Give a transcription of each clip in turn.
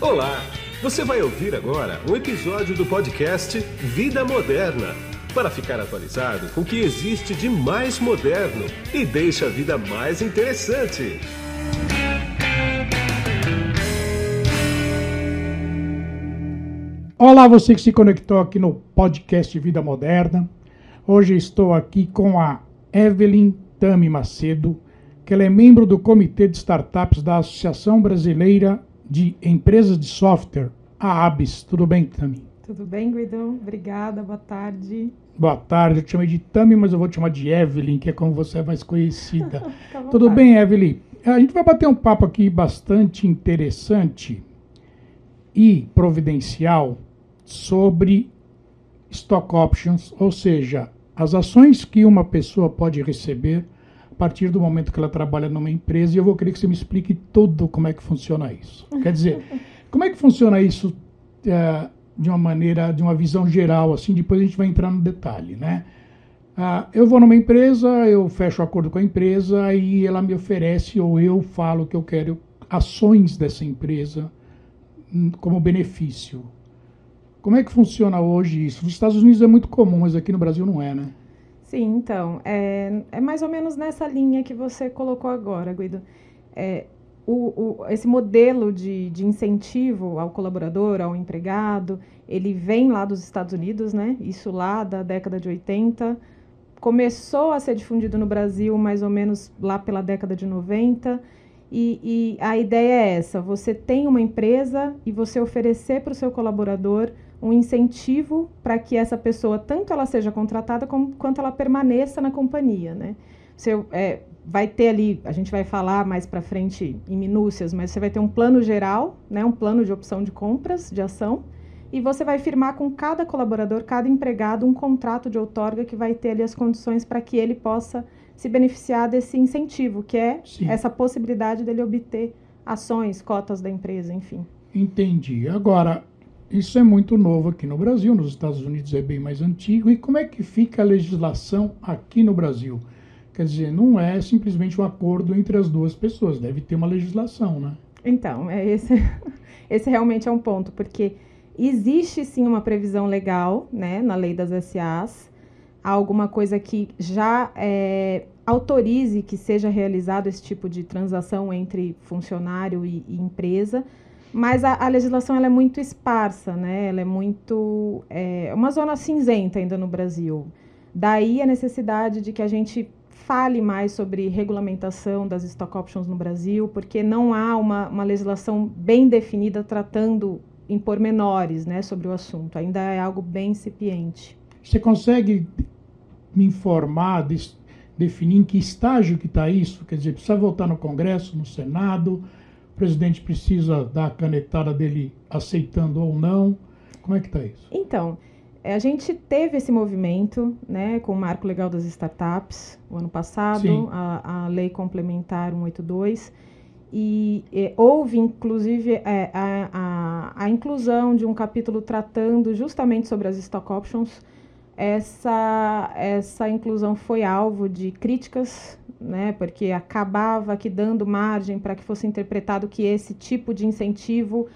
Olá! Você vai ouvir agora um episódio do podcast Vida Moderna para ficar atualizado com o que existe de mais moderno e deixa a vida mais interessante. Olá, você que se conectou aqui no podcast Vida Moderna. Hoje estou aqui com a Evelyn Tami Macedo, que ela é membro do Comitê de Startups da Associação Brasileira de Empresas de Software, a ABS. Tudo bem, Tami? Tudo bem, Guidão? Obrigada, boa tarde. Boa tarde, eu te chamei de Tami, mas eu vou te chamar de Evelyn, que é como você é mais conhecida. Tudo bem, Evelyn? A gente vai bater um papo aqui bastante interessante e providencial sobre stock options, ou seja, as ações que uma pessoa pode receber partir do momento que ela trabalha numa empresa. E eu vou querer que você me explique tudo como é que funciona isso. Quer dizer, como é que funciona isso é, de uma maneira, de uma visão geral, assim, depois a gente vai entrar no detalhe, né? Ah, eu vou numa empresa, eu fecho acordo com a empresa e ela me oferece, ou eu falo que eu quero ações dessa empresa hum, como benefício. Como é que funciona hoje isso? Nos Estados Unidos é muito comum, mas aqui no Brasil não é, né? Sim, então, é, é mais ou menos nessa linha que você colocou agora, Guido. É, o, o, esse modelo de, de incentivo ao colaborador, ao empregado, ele vem lá dos Estados Unidos, né? Isso lá da década de 80. Começou a ser difundido no Brasil mais ou menos lá pela década de 90. E, e a ideia é essa: você tem uma empresa e você oferecer para o seu colaborador um incentivo para que essa pessoa, tanto ela seja contratada, como, quanto ela permaneça na companhia, né? Você é, vai ter ali, a gente vai falar mais para frente em minúcias, mas você vai ter um plano geral, né, um plano de opção de compras, de ação, e você vai firmar com cada colaborador, cada empregado, um contrato de outorga que vai ter ali as condições para que ele possa se beneficiar desse incentivo, que é Sim. essa possibilidade dele obter ações, cotas da empresa, enfim. Entendi. Agora, isso é muito novo aqui no Brasil, nos Estados Unidos é bem mais antigo. E como é que fica a legislação aqui no Brasil? Quer dizer, não é simplesmente um acordo entre as duas pessoas, deve ter uma legislação, né? Então, é esse, esse realmente é um ponto, porque existe sim uma previsão legal né, na lei das SAs, alguma coisa que já é, autorize que seja realizado esse tipo de transação entre funcionário e, e empresa, mas a, a legislação é muito esparsa, né? Ela é muito é uma zona cinzenta ainda no Brasil. Daí a necessidade de que a gente fale mais sobre regulamentação das stock options no Brasil, porque não há uma, uma legislação bem definida tratando em pormenores né, sobre o assunto. Ainda é algo bem incipiente. Você consegue me informar, definir em que estágio que está isso? Quer dizer, precisa voltar no Congresso, no Senado? Presidente precisa dar a canetada dele aceitando ou não? Como é que está isso? Então, é, a gente teve esse movimento né, com o Marco Legal das Startups o ano passado, a, a, Lei Complementar 182, e, e houve, inclusive, é, a, a, a inclusão de um capítulo tratando justamente sobre as stock options, essa, essa inclusão foi alvo de críticas, né, porque acabava aqui dando margem para que fosse interpretado que esse tipo de incentivo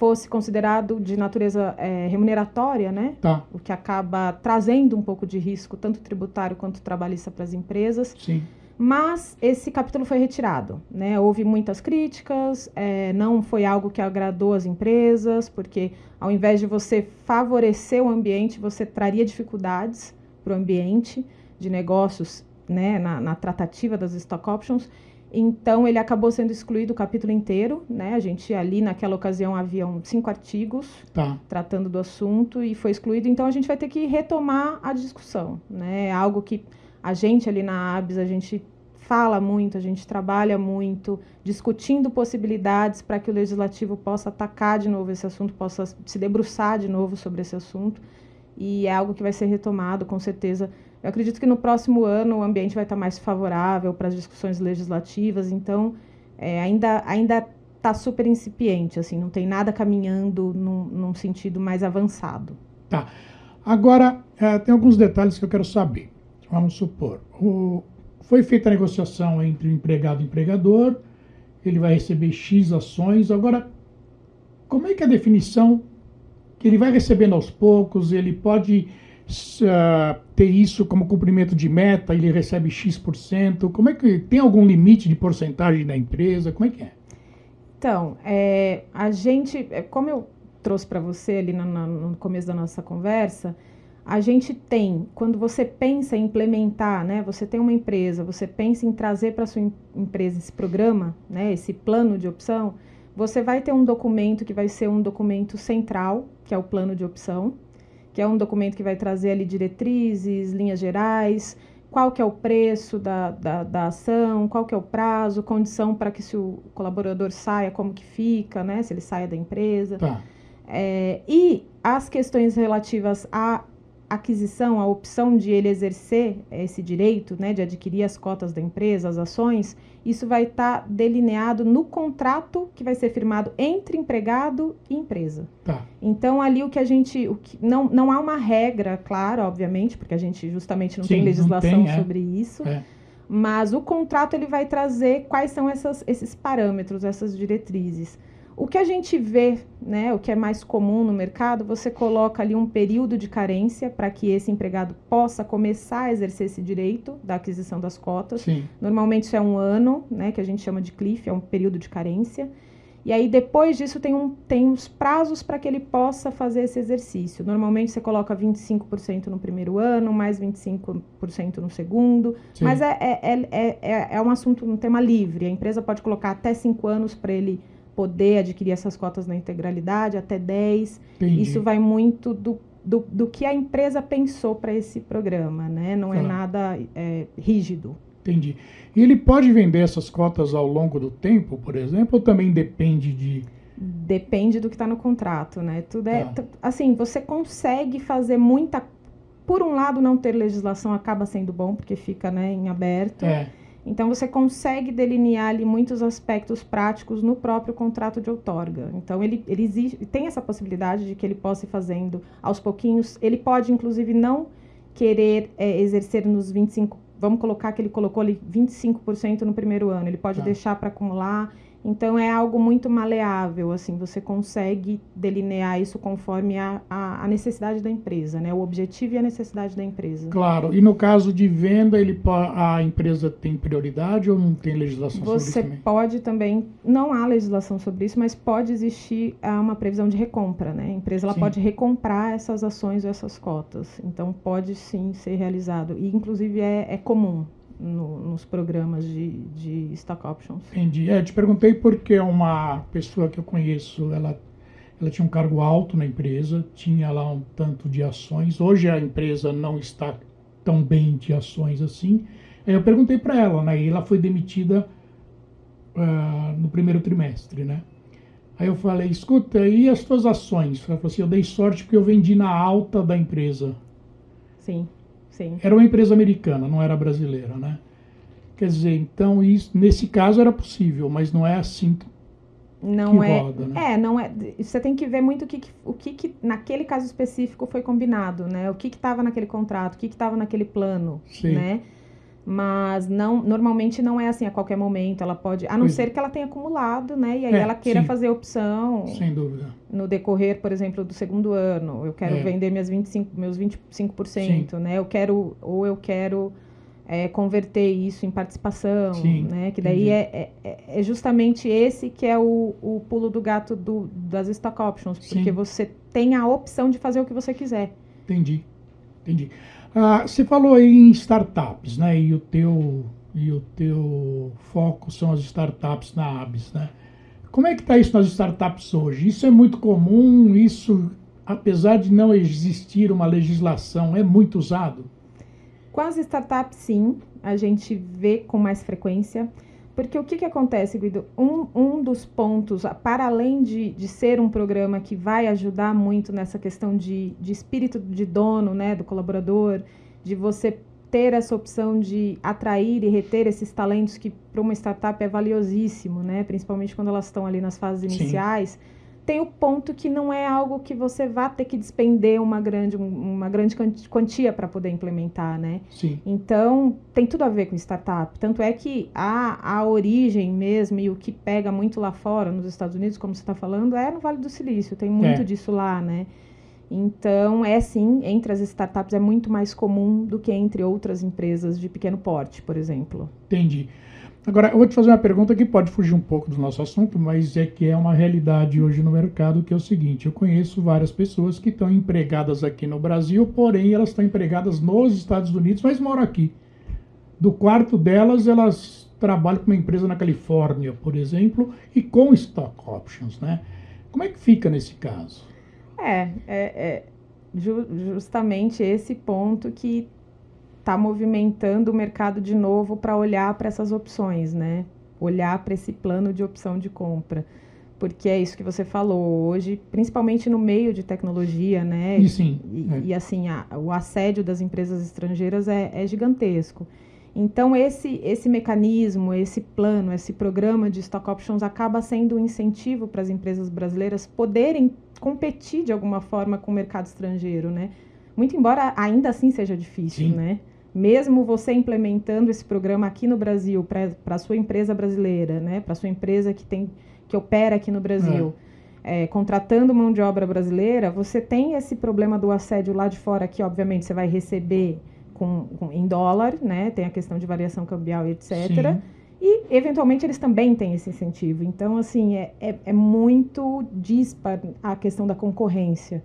fosse considerado de natureza é, remuneratória, né? Tá. O que acaba trazendo um pouco de risco, tanto tributário quanto trabalhista para as empresas. Sim. Mas esse capítulo foi retirado, né? Houve muitas críticas, é, não foi algo que agradou as empresas, porque ao invés de você favorecer o ambiente, você traria dificuldades para o ambiente de negócios, né? Na, na, tratativa das stock options. Então ele acabou sendo excluído o capítulo inteiro, né? A gente ali naquela ocasião haviam cinco artigos tá. tratando do assunto e foi excluído. Então a gente vai ter que retomar a discussão, né? É algo que a gente ali na ABS, a gente fala muito, a gente trabalha muito, discutindo possibilidades para que o legislativo possa atacar de novo esse assunto, possa se debruçar de novo sobre esse assunto. E é algo que vai ser retomado, com certeza. Eu acredito que no próximo ano o ambiente vai estar mais favorável para as discussões legislativas, então é, ainda ainda está super incipiente, assim, não tem nada caminhando num, num sentido mais avançado. Tá. Agora, é, tem alguns detalhes que eu quero saber. Vamos supor, o, foi feita a negociação entre o empregado e o empregador, ele vai receber X ações. Agora, como é que é a definição que ele vai recebendo aos poucos, ele pode uh, ter isso como cumprimento de meta, ele recebe X%, como é que tem algum limite de porcentagem da empresa, como é que é? Então, é, a gente, é, como eu trouxe para você ali no, no, começo da nossa conversa, a gente tem, quando você pensa em implementar, né, você tem uma empresa, você pensa em trazer para sua empresa esse programa, né, esse plano de opção, você vai ter um documento que vai ser um documento central, que é o plano de opção, que é um documento que vai trazer ali diretrizes, linhas gerais, qual que é o preço da, da, da ação, qual que é o prazo, condição para que se o colaborador saia, como que fica, né? Se ele saia da empresa. Tá. É, e as questões relativas à aquisição, à opção de ele exercer esse direito, né, de adquirir as cotas da empresa, as ações, isso vai estar tá delineado no contrato que vai ser firmado entre empregado e empresa. Tá. Então, ali o que a gente. O que, não, não há uma regra, claro, obviamente, porque a gente justamente não Sim, tem legislação não tem, é. sobre isso. É. Mas o contrato ele vai trazer quais são essas, esses parâmetros, essas diretrizes. O que a gente vê, né, o que é mais comum no mercado, você coloca ali um período de carência para que esse empregado possa começar a exercer esse direito da aquisição das cotas. Sim. Normalmente isso é um ano, né, que a gente chama de cliff, é um período de carência. E aí, depois disso, tem, um, tem os prazos para que ele possa fazer esse exercício. Normalmente, você coloca 25% no primeiro ano, mais 25% no segundo. Sim. Mas é, é, é, é, é um assunto, um tema livre. A empresa pode colocar até 5 anos para ele poder adquirir essas cotas na integralidade, até 10. Entendi. Isso vai muito do, do, do, que a empresa pensou para esse programa, né? Não é nada é, rígido. Entendi. E ele pode vender essas cotas ao longo do tempo, por exemplo, ou também depende de. Depende do que está no contrato, né? Tudo é. Tá. Assim, você consegue fazer muita. Por um lado, não ter legislação acaba sendo bom, porque fica né, em aberto. É. Então você consegue delinear ali muitos aspectos práticos no próprio contrato de outorga. Então ele, ele exige, tem essa possibilidade de que ele possa ir fazendo aos pouquinhos. Ele pode, inclusive, não querer é, exercer nos 25%, vamos colocar que ele colocou ali 25% no primeiro ano. Ele pode tá. deixar para acumular então é algo muito maleável, assim, você consegue delinear isso conforme a, a, a, necessidade da empresa, né? O objetivo e a necessidade da empresa. Claro. E no caso de venda, ele a empresa tem prioridade ou não tem legislação você sobre isso? Você pode também, não há legislação sobre isso, mas pode existir ah, uma previsão de recompra, né? A empresa ela pode recomprar essas ações ou essas cotas. Então pode sim ser realizado. E inclusive é, é comum no, nos programas de, de stock options. Entendi. É, te perguntei porque uma pessoa que eu conheço, ela, ela tinha um cargo alto na empresa, tinha lá um tanto de ações. Hoje a empresa não está tão bem de ações assim. Aí eu perguntei para ela, né? E ela foi demitida uh, no primeiro trimestre, né? Aí eu falei, escuta, e as tuas ações? Ela falou assim, eu dei sorte porque eu vendi na alta da empresa. Sim. Sim. Era uma empresa americana, não era brasileira, né? Quer dizer, então isso, nesse caso era possível, mas não é assim não que é, roda, né? É, não é. Você tem que ver muito o que, o que, que naquele caso específico foi combinado, né? O que estava naquele contrato, o que estava naquele plano, Sim. né? Mas não, normalmente não é assim a qualquer momento. Ela pode, a não pois é. ser que ela tenha acumulado, né? E aí é, ela queira sim. fazer opção. Sem dúvida. No decorrer, por exemplo, do segundo ano, eu quero é. vender minhas 25, meus 25%, sim. né? Eu quero ou eu quero é, converter isso em participação, sim, né? Que daí é, é, é, justamente esse que é o, o pulo do gato do, das stock options, porque você tem a opção de fazer o que você quiser. Entendi, entendi. Ah, você falou em startups, né? E o teu e o teu foco são as startups na Abis, né? Como é que está isso nas startups hoje? Isso é muito comum? Isso, apesar de não existir uma legislação, é muito usado? Com as startups, sim, a gente vê com mais frequência. Porque o que, que acontece, Guido? Um, um dos pontos, para além de, de ser um programa que vai ajudar muito nessa questão de, de espírito de dono, né, do colaborador, de você ter essa opção de atrair e reter esses talentos que para uma startup é valiosíssimo, né? principalmente quando elas estão ali nas fases iniciais. Tem o ponto que não é algo que você vá ter que despender uma grande, uma grande quantia para poder implementar, né? Sim. Então, tem tudo a ver com startup. Tanto é que a, a origem mesmo e o que pega muito lá fora, nos Estados Unidos, como você está falando, é no Vale do Silício. Tem muito é. disso lá, né? Então, é sim, entre as startups é muito mais comum do que entre outras empresas de pequeno porte, por exemplo. Entendi. Agora, eu vou te fazer uma pergunta que pode fugir um pouco do nosso assunto, mas é que é uma realidade hoje no mercado, que é o seguinte, eu conheço várias pessoas que estão empregadas aqui no Brasil, porém elas estão empregadas nos Estados Unidos, mas moram aqui. Do quarto delas, elas trabalham com uma empresa na Califórnia, por exemplo, e com stock options, né? Como é que fica nesse caso? É, é, é justamente esse ponto que está movimentando o mercado de novo para olhar para essas opções, né? Olhar para esse plano de opção de compra. Porque é isso que você falou hoje, principalmente no meio de tecnologia, né? E sim. E, é. e assim, a, o assédio das empresas estrangeiras é, é gigantesco. Então, esse, esse mecanismo, esse plano, esse programa de stock options acaba sendo um incentivo para as empresas brasileiras poderem competir de alguma forma com o mercado estrangeiro, né? Muito embora ainda assim seja difícil, Sim. né? Mesmo você implementando esse programa aqui no Brasil para a sua empresa brasileira, né, para a sua empresa que tem que opera aqui no Brasil, é. É, contratando mão de obra brasileira, você tem esse problema do assédio lá de fora que obviamente você vai receber com, com em dólar, né, tem a questão de variação cambial etc. Sim. E, eventualmente, eles também têm esse incentivo. Então, assim, é, é, é muito dispar a questão da concorrência.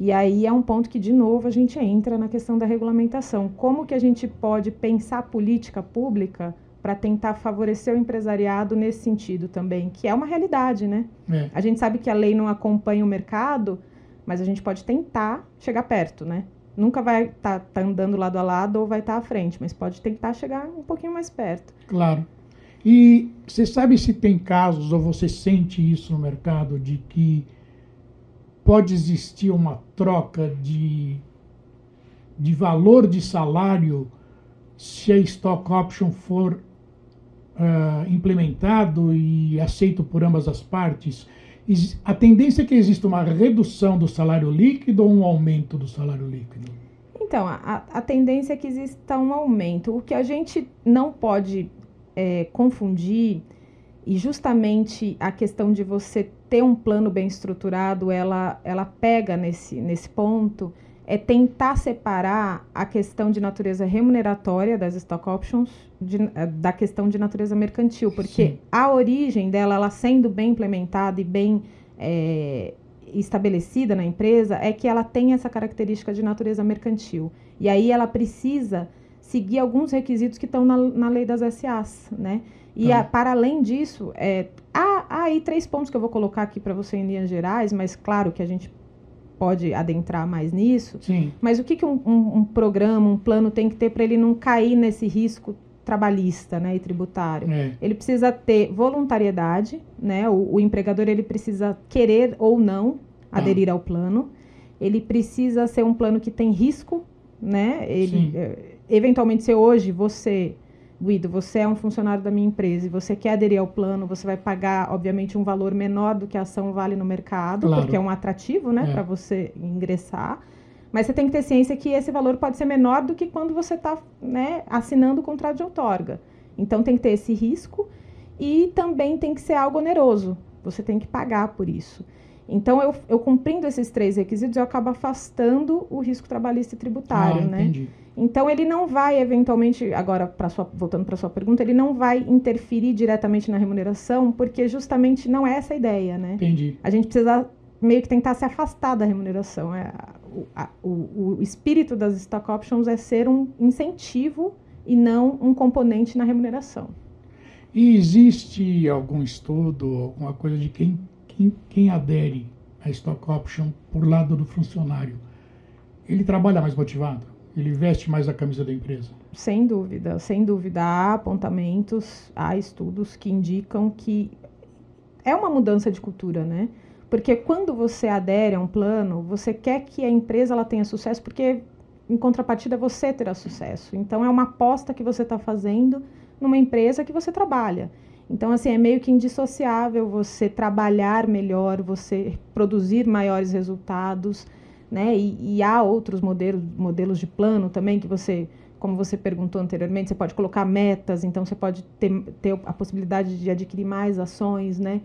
E aí é um ponto que, de novo, a gente entra na questão da regulamentação. Como que a gente pode pensar política pública para tentar favorecer o empresariado nesse sentido também, que é uma realidade, né? É. A gente sabe que a lei não acompanha o mercado, mas a gente pode tentar chegar perto, né? Nunca vai estar tá, tá andando lado a lado ou vai estar tá à frente, mas pode tentar chegar um pouquinho mais perto. Claro. E você sabe se tem casos, ou você sente isso no mercado, de que pode existir uma troca de, de valor de salário se a stock option for uh, implementado e aceito por ambas as partes. A tendência é que exista uma redução do salário líquido ou um aumento do salário líquido? Então, a, a tendência é que exista um aumento. O que a gente não pode é, confundir, e justamente a questão de você ter um plano bem estruturado, ela, ela pega nesse, nesse ponto, é tentar separar a questão de natureza remuneratória das stock options de, eh, da questão de natureza mercantil, porque Sim. a origem dela, ela sendo bem implementada e bem é, estabelecida na empresa, é que ela tem essa característica de natureza mercantil. E aí ela precisa seguir alguns requisitos que estão na, na lei das SAs, né? E tá. a, para além disso, é, há aí três pontos que eu vou colocar aqui para você em linhas gerais, mas claro que a gente pode adentrar mais nisso. Sim. Mas o que, que um, um, um programa, um plano tem que ter para ele não cair nesse risco trabalhista né, e tributário? É. Ele precisa ter voluntariedade, né? O, o, empregador ele precisa querer ou não aderir ao plano. Ele precisa ser um plano que tem risco, né? Ele, é, eventualmente, se hoje você Guido, você é um funcionário da minha empresa e você quer aderir ao plano, você vai pagar, obviamente, um valor menor do que a ação vale no mercado, claro. porque é um atrativo, né, é. para você ingressar. Mas você tem que ter ciência que esse valor pode ser menor do que quando você está né, assinando o contrato de outorga. Então tem que ter esse risco e também tem que ser algo oneroso. Você tem que pagar por isso. Então, eu, eu cumprindo esses três requisitos, eu acabo afastando o risco trabalhista e tributário, ah, né? Entendi. Então ele não vai eventualmente, agora para voltando para sua pergunta, ele não vai interferir diretamente na remuneração, porque justamente não é essa a ideia, né? Entendi. A gente precisa meio que tentar se afastar da remuneração. É, o, a, o, o espírito das stock options é ser um incentivo e não um componente na remuneração. E existe algum estudo, alguma coisa de quem, quem, quem adere à stock option por lado do funcionário? Ele trabalha mais motivado? Ele veste mais a camisa da empresa? Sem dúvida, sem dúvida. Há apontamentos, há estudos que indicam que é uma mudança de cultura, né? Porque quando você adere a um plano, você quer que a empresa ela tenha sucesso, porque em contrapartida você terá sucesso. Então é uma aposta que você está fazendo numa empresa que você trabalha. Então, assim, é meio que indissociável você trabalhar melhor, você produzir maiores resultados, né? E, e há outros modelos, modelos de plano também que você como você perguntou anteriormente, você pode colocar metas, então você pode ter, ter a possibilidade de adquirir mais ações, né?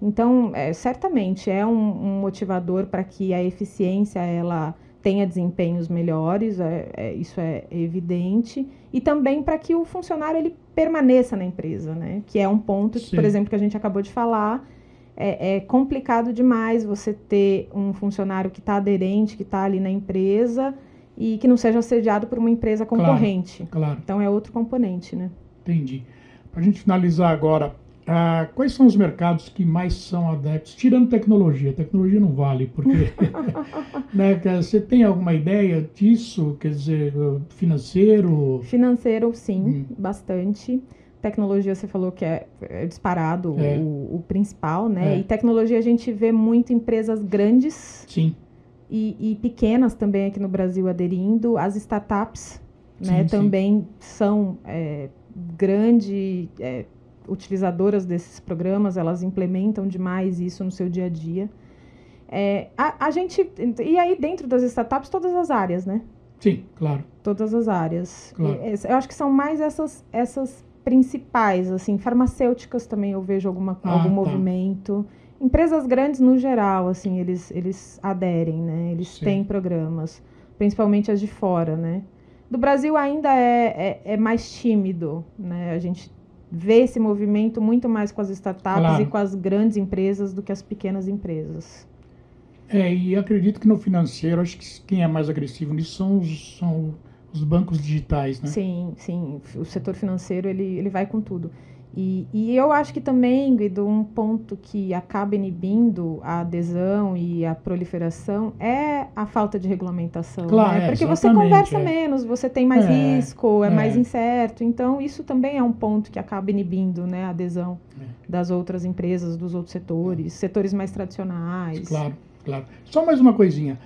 Então, é, certamente é um, um motivador para que a eficiência ela tenha desempenhos melhores, é, é, isso é evidente, e também para que o funcionário ele permaneça na empresa, né? Que é um ponto, que, por exemplo, que a gente acabou de falar, é, é complicado demais você ter um funcionário que está aderente, que está ali na empresa e que não seja assediado por uma empresa concorrente. Claro, claro. Então é outro componente, né? Entendi. Para a gente finalizar agora, ah, quais são os mercados que mais são adeptos, tirando tecnologia? Tecnologia não vale, porque né, você tem alguma ideia disso? Quer dizer, financeiro? Financeiro, sim, hum. bastante. Tecnologia, você falou que é, é disparado é. O, o, principal, né? É. E tecnologia a gente vê muito empresas grandes. Sim e, e, pequenas também aqui no Brasil aderindo. As startups né, sim, também são é, grandes é, utilizadoras desses programas, elas implementam demais isso no seu dia a dia. É, a, a, gente. E aí, dentro das startups, todas as áreas, né? Sim, claro. Todas as áreas. Claro. E, eu acho que são mais essas, essas principais, assim, farmacêuticas também eu vejo alguma, ah, algum tá. movimento. Empresas grandes, no geral, assim, eles, eles aderem, né? Eles Sim. têm programas, principalmente as de fora, né? Do Brasil ainda é, é, é, mais tímido, né? A gente vê esse movimento muito mais com as startups claro. e com as grandes empresas do que as pequenas empresas. É, e acredito que no financeiro, acho que quem é mais agressivo nisso são os, são os bancos digitais, né? Sim, sim. O setor financeiro, ele, ele vai com tudo. E, e, eu acho que também, Guido, um ponto que acaba inibindo a adesão e a proliferação é a falta de regulamentação. Claro, né? Porque você conversa é. menos, você tem mais é, risco, é, é, mais incerto. Então, isso também é um ponto que acaba inibindo né, a adesão é. das outras empresas, dos outros setores, setores mais tradicionais. Claro, claro. Só mais uma coisinha.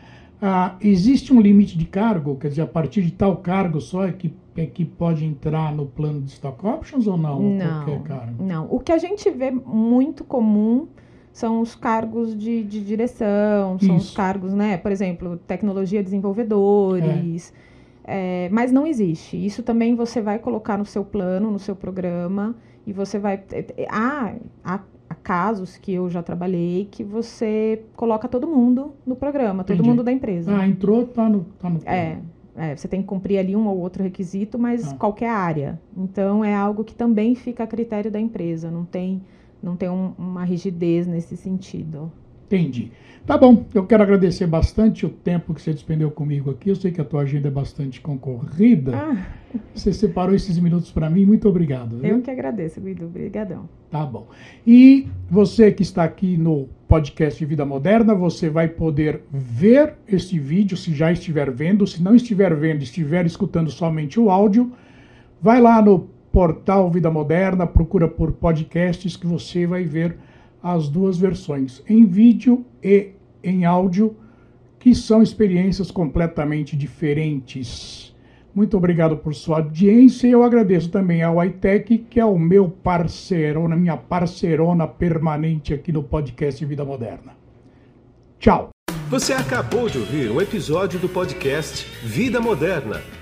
Ah, existe um limite de cargo? Quer dizer, a partir de tal cargo só é que é que pode entrar no plano de stock options ou não? Não, não. O que a gente vê muito comum são os cargos de, de direção, são Isso. os cargos, né? Por exemplo, tecnologia desenvolvedores. É. É, mas não existe. Isso também você vai colocar no seu plano, no seu programa, e você vai. Há, há casos que eu já trabalhei que você coloca todo mundo no programa, todo mundo da empresa. Ah, entrou, tá no, tá no plano. É. É, você tem que cumprir ali um ou outro requisito, mas ah. qualquer área. Então é algo que também fica a critério da empresa, não tem, não tem um, uma rigidez nesse sentido. Entendi. Tá bom, eu quero agradecer bastante o tempo que você despendeu comigo aqui. Eu sei que a tua agenda é bastante concorrida. Ah. Você separou esses minutos para mim, muito obrigado. Viu? Eu que agradeço, Guido. Obrigadão. Tá bom. E você que está aqui no podcast Vida Moderna, você vai poder ver este vídeo, se já estiver vendo. Se não estiver vendo, estiver escutando somente o áudio, vai lá no portal Vida Moderna, procura por podcasts que você vai ver as duas versões, em vídeo e em áudio, que são experiências completamente diferentes. Muito obrigado por sua audiência e eu agradeço também ao iTech, que é o meu parceiro, a minha parceirona permanente aqui no podcast Vida Moderna. Tchau. Você acabou de ouvir um episódio do podcast Vida Moderna.